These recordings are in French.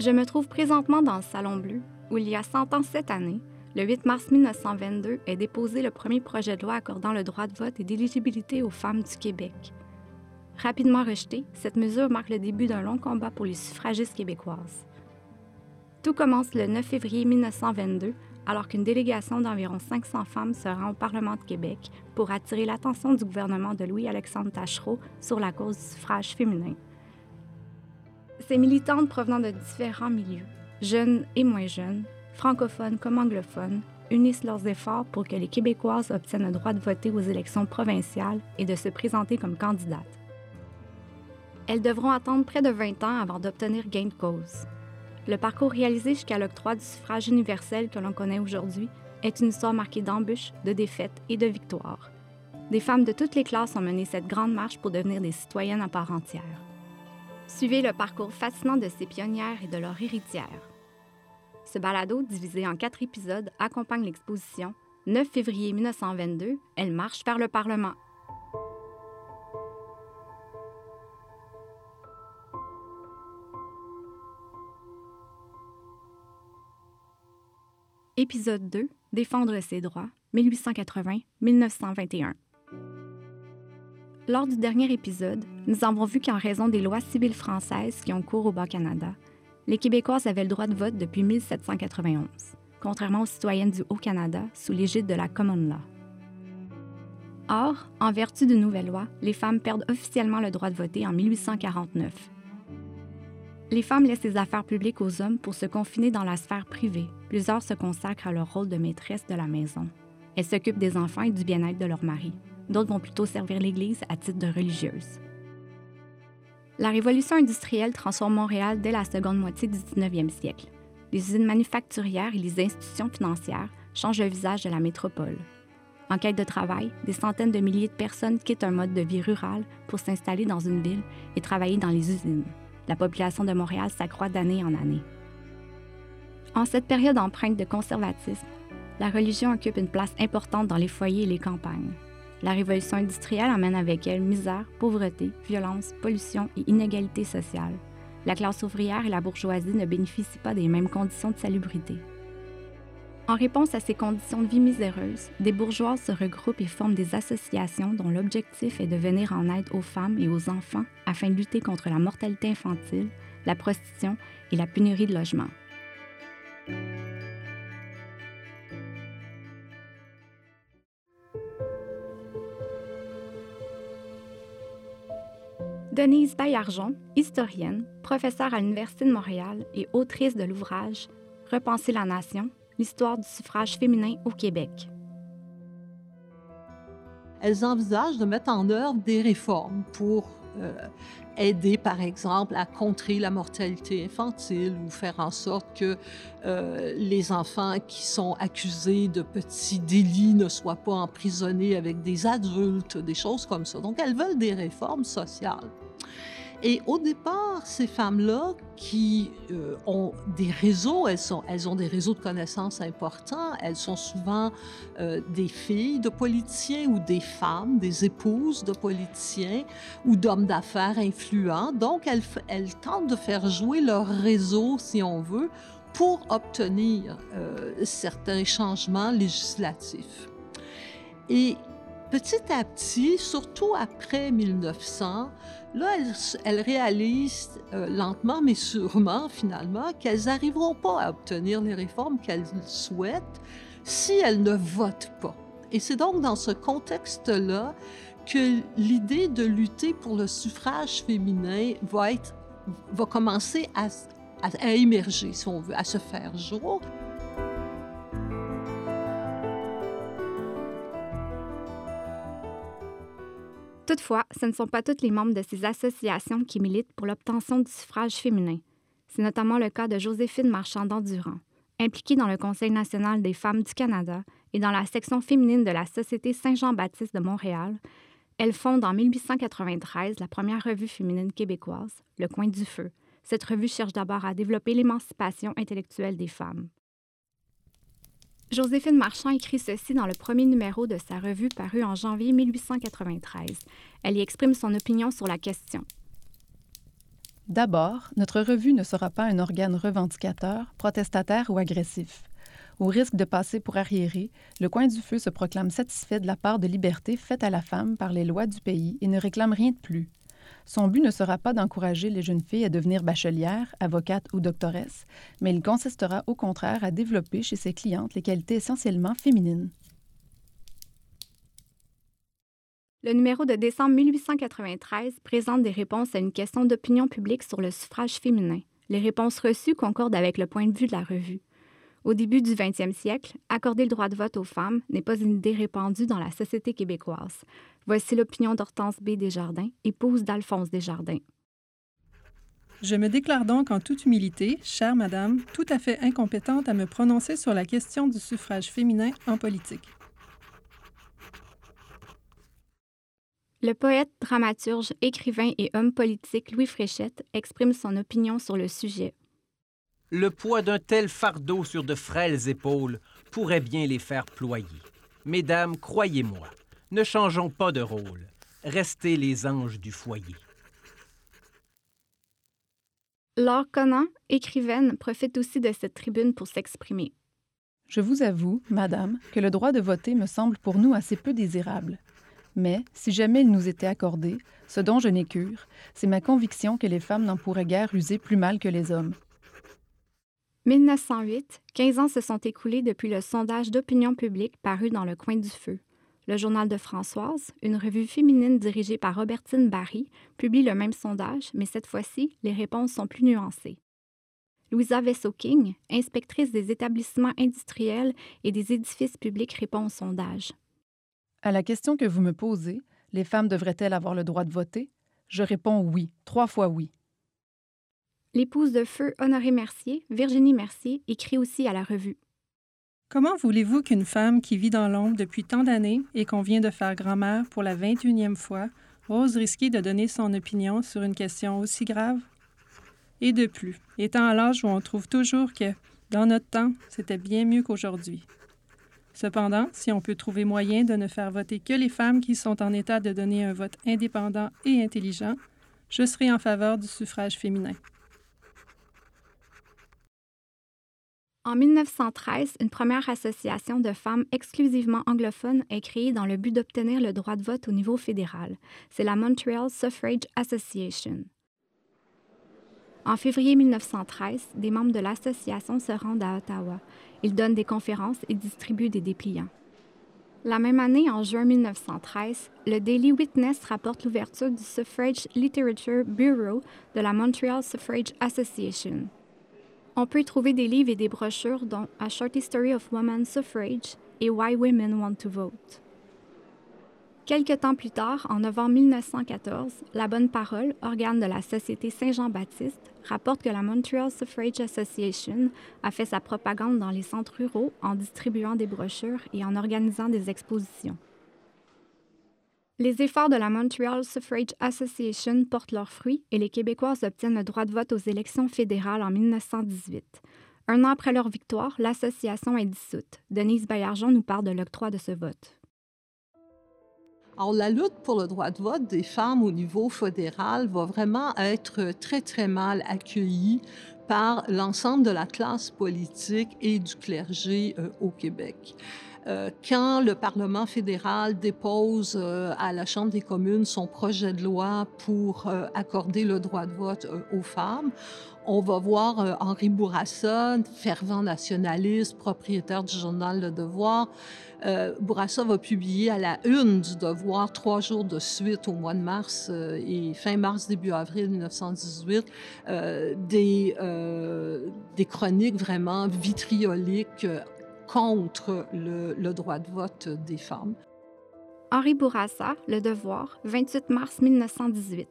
Je me trouve présentement dans le Salon Bleu, où il y a 100 ans cette année, le 8 mars 1922, est déposé le premier projet de loi accordant le droit de vote et d'éligibilité aux femmes du Québec. Rapidement rejetée, cette mesure marque le début d'un long combat pour les suffragistes québécoises. Tout commence le 9 février 1922, alors qu'une délégation d'environ 500 femmes se rend au Parlement de Québec pour attirer l'attention du gouvernement de Louis-Alexandre Tachereau sur la cause du suffrage féminin. Ces militantes provenant de différents milieux, jeunes et moins jeunes, francophones comme anglophones, unissent leurs efforts pour que les Québécoises obtiennent le droit de voter aux élections provinciales et de se présenter comme candidates. Elles devront attendre près de 20 ans avant d'obtenir gain de cause. Le parcours réalisé jusqu'à l'octroi du suffrage universel que l'on connaît aujourd'hui est une histoire marquée d'embûches, de défaites et de victoires. Des femmes de toutes les classes ont mené cette grande marche pour devenir des citoyennes à part entière. Suivez le parcours fascinant de ces pionnières et de leurs héritières. Ce balado, divisé en quatre épisodes, accompagne l'exposition 9 février 1922, Elle marche vers le Parlement. Épisode 2 Défendre ses droits, 1880-1921. Lors du dernier épisode, nous avons vu qu'en raison des lois civiles françaises qui ont cours au Bas-Canada, les Québécoises avaient le droit de vote depuis 1791, contrairement aux citoyennes du Haut-Canada sous l'égide de la Common Law. Or, en vertu de nouvelles lois, les femmes perdent officiellement le droit de voter en 1849. Les femmes laissent les affaires publiques aux hommes pour se confiner dans la sphère privée. Plusieurs se consacrent à leur rôle de maîtresse de la maison. Elles s'occupent des enfants et du bien-être de leur mari. D'autres vont plutôt servir l'Église à titre de religieuse. La révolution industrielle transforme Montréal dès la seconde moitié du 19e siècle. Les usines manufacturières et les institutions financières changent le visage de la métropole. En quête de travail, des centaines de milliers de personnes quittent un mode de vie rural pour s'installer dans une ville et travailler dans les usines. La population de Montréal s'accroît d'année en année. En cette période empreinte de conservatisme, la religion occupe une place importante dans les foyers et les campagnes. La révolution industrielle amène avec elle misère, pauvreté, violence, pollution et inégalité sociale. La classe ouvrière et la bourgeoisie ne bénéficient pas des mêmes conditions de salubrité. En réponse à ces conditions de vie miséreuses, des bourgeois se regroupent et forment des associations dont l'objectif est de venir en aide aux femmes et aux enfants afin de lutter contre la mortalité infantile, la prostitution et la pénurie de logements. Denise Baillargeon, historienne, professeure à l'Université de Montréal et autrice de l'ouvrage Repenser la nation, l'histoire du suffrage féminin au Québec. Elles envisagent de mettre en œuvre des réformes pour euh, aider, par exemple, à contrer la mortalité infantile ou faire en sorte que euh, les enfants qui sont accusés de petits délits ne soient pas emprisonnés avec des adultes, des choses comme ça. Donc, elles veulent des réformes sociales. Et au départ, ces femmes-là qui euh, ont des réseaux, elles, sont, elles ont des réseaux de connaissances importants, elles sont souvent euh, des filles de politiciens ou des femmes, des épouses de politiciens ou d'hommes d'affaires influents. Donc, elles, tentent de faire jouer leur réseau, si on veut, pour obtenir euh, certains changements législatifs. Et petit à petit, surtout après 1900, Là, elles, réalisent euh, lentement mais sûrement, finalement, qu'elles n'arriveront pas à obtenir les réformes qu'elles souhaitent si elles ne votent pas. Et c'est donc dans ce contexte-là que l'idée de lutter pour le suffrage féminin va, être, va commencer à, à émerger, si on veut, à se faire jour. Toutefois, ce ne sont pas tous les membres de ces associations qui militent pour l'obtention du suffrage féminin. C'est notamment le cas de Joséphine Marchand-Durand, impliquée dans le Conseil national des femmes du Canada et dans la section féminine de la Société Saint-Jean-Baptiste de Montréal. Elle fonde en 1893 la première revue féminine québécoise, Le Coin du Feu. Cette revue cherche d'abord à développer l'émancipation intellectuelle des femmes. Joséphine Marchand écrit ceci dans le premier numéro de sa revue paru en janvier 1893. Elle y exprime son opinion sur la question. D'abord, notre revue ne sera pas un organe revendicateur, protestataire ou agressif. Au risque de passer pour arriéré, le Coin du Feu se proclame satisfait de la part de liberté faite à la femme par les lois du pays et ne réclame rien de plus. Son but ne sera pas d'encourager les jeunes filles à devenir bachelières, avocates ou doctoresses, mais il consistera au contraire à développer chez ses clientes les qualités essentiellement féminines. Le numéro de décembre 1893 présente des réponses à une question d'opinion publique sur le suffrage féminin. Les réponses reçues concordent avec le point de vue de la revue. Au début du 20e siècle, accorder le droit de vote aux femmes n'est pas une idée répandue dans la société québécoise. Voici l'opinion d'Hortense B. Desjardins, épouse d'Alphonse Desjardins. Je me déclare donc en toute humilité, chère madame, tout à fait incompétente à me prononcer sur la question du suffrage féminin en politique. Le poète, dramaturge, écrivain et homme politique Louis Fréchette exprime son opinion sur le sujet. Le poids d'un tel fardeau sur de frêles épaules pourrait bien les faire ployer. Mesdames, croyez-moi, ne changeons pas de rôle. Restez les anges du foyer. Laure Conan, écrivaine, profite aussi de cette tribune pour s'exprimer. Je vous avoue, Madame, que le droit de voter me semble pour nous assez peu désirable. Mais, si jamais il nous était accordé, ce dont je n'ai cure, c'est ma conviction que les femmes n'en pourraient guère user plus mal que les hommes. 1908, 15 ans se sont écoulés depuis le sondage d'opinion publique paru dans Le Coin du Feu. Le Journal de Françoise, une revue féminine dirigée par Robertine Barry, publie le même sondage, mais cette fois-ci, les réponses sont plus nuancées. Louisa Vessel-King, inspectrice des établissements industriels et des édifices publics, répond au sondage. À la question que vous me posez, les femmes devraient-elles avoir le droit de voter? Je réponds oui, trois fois oui. L'épouse de feu Honoré Mercier, Virginie Mercier, écrit aussi à la revue. Comment voulez-vous qu'une femme qui vit dans l'ombre depuis tant d'années et qu'on vient de faire grand-mère pour la 21e fois ose risquer de donner son opinion sur une question aussi grave? Et de plus, étant à l'âge où on trouve toujours que, dans notre temps, c'était bien mieux qu'aujourd'hui. Cependant, si on peut trouver moyen de ne faire voter que les femmes qui sont en état de donner un vote indépendant et intelligent, je serai en faveur du suffrage féminin. En 1913, une première association de femmes exclusivement anglophones est créée dans le but d'obtenir le droit de vote au niveau fédéral. C'est la Montreal Suffrage Association. En février 1913, des membres de l'association se rendent à Ottawa. Ils donnent des conférences et distribuent des dépliants. La même année, en juin 1913, le Daily Witness rapporte l'ouverture du Suffrage Literature Bureau de la Montreal Suffrage Association. On peut y trouver des livres et des brochures dont A Short History of Women's Suffrage et Why Women Want to Vote. Quelque temps plus tard, en novembre 1914, La Bonne Parole, organe de la Société Saint-Jean-Baptiste, rapporte que la Montreal Suffrage Association a fait sa propagande dans les centres ruraux en distribuant des brochures et en organisant des expositions. Les efforts de la Montreal Suffrage Association portent leurs fruits et les Québécoises obtiennent le droit de vote aux élections fédérales en 1918. Un an après leur victoire, l'association est dissoute. Denise Baillargeon nous parle de l'octroi de ce vote. Alors, la lutte pour le droit de vote des femmes au niveau fédéral va vraiment être très, très mal accueillie par l'ensemble de la classe politique et du clergé euh, au Québec. Euh, quand le Parlement fédéral dépose euh, à la Chambre des communes son projet de loi pour euh, accorder le droit de vote aux femmes, on va voir Henri Bourassa, fervent nationaliste, propriétaire du journal Le Devoir. Bourassa va publier à la une du Devoir trois jours de suite au mois de mars et fin mars, début avril 1918, des, des chroniques vraiment vitrioliques contre le, droit de vote des femmes. Henri Bourassa, Le Devoir, 28 mars 1918.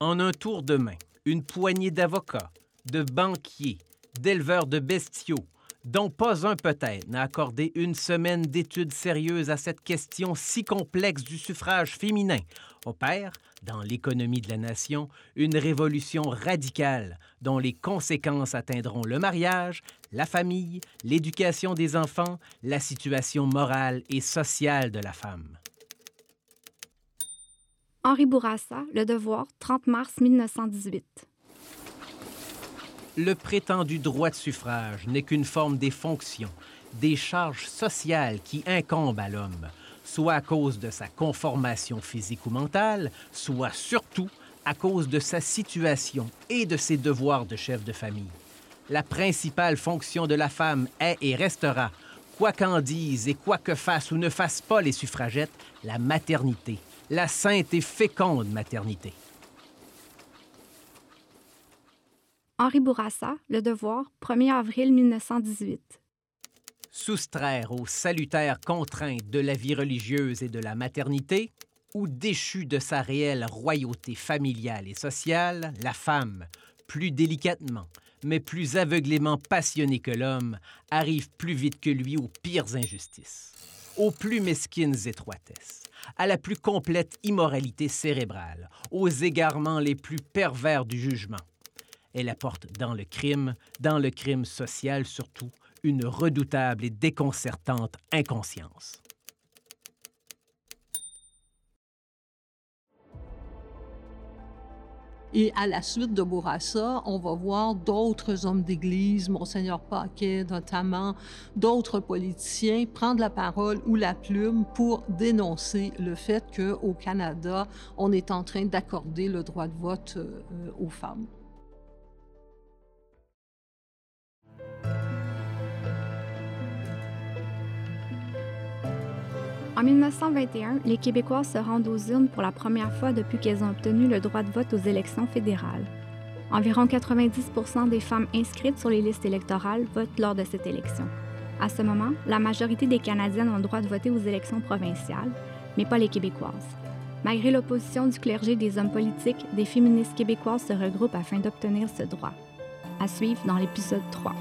En un tour de main, une poignée d'avocats, de banquiers, d'éleveurs de bestiaux, dont pas un peut-être n'a accordé une semaine d'études sérieuses à cette question si complexe du suffrage féminin, opère, dans l'économie de la nation, une révolution radicale dont les conséquences atteindront le mariage, la famille, l'éducation des enfants, la situation morale et sociale de la femme. Henri Bourassa, Le Devoir, 30 mars 1918. Le prétendu droit de suffrage n'est qu'une forme des fonctions, des charges sociales qui incombent à l'homme, soit à cause de sa conformation physique ou mentale, soit surtout à cause de sa situation et de ses devoirs de chef de famille. La principale fonction de la femme est et restera, quoi qu'en disent et quoi que fassent ou ne fassent pas les suffragettes, la maternité, la sainte et féconde maternité. Henri Bourassa, Le Devoir, 1er avril 1918. Soustraire aux salutaires contraintes de la vie religieuse et de la maternité, ou déchu de sa réelle royauté familiale et sociale, la femme, plus délicatement, mais plus aveuglément passionnée que l'homme, arrive plus vite que lui aux pires injustices, aux plus mesquines étroitesses, à la plus complète immoralité cérébrale, aux égarements les plus pervers du jugement. Elle apporte dans le crime, dans le crime social surtout, une redoutable et déconcertante inconscience. Et à la suite de Bourassa, on va voir d'autres hommes d'Église, Monseigneur Paquet notamment, d'autres politiciens prendre la parole ou la plume pour dénoncer le fait qu'au Canada, on est en train d'accorder le droit de vote euh, aux femmes. En 1921, les Québécois se rendent aux urnes pour la première fois depuis qu'elles ont obtenu le droit de vote aux élections fédérales. Environ 90 des femmes inscrites sur les listes électorales votent lors de cette élection. À ce moment, la majorité des Canadiennes ont le droit de voter aux élections provinciales, mais pas les Québécoises. Malgré l'opposition du clergé des hommes politiques, des féministes québécoises se regroupent afin d'obtenir ce droit. À suivre dans l'épisode 3.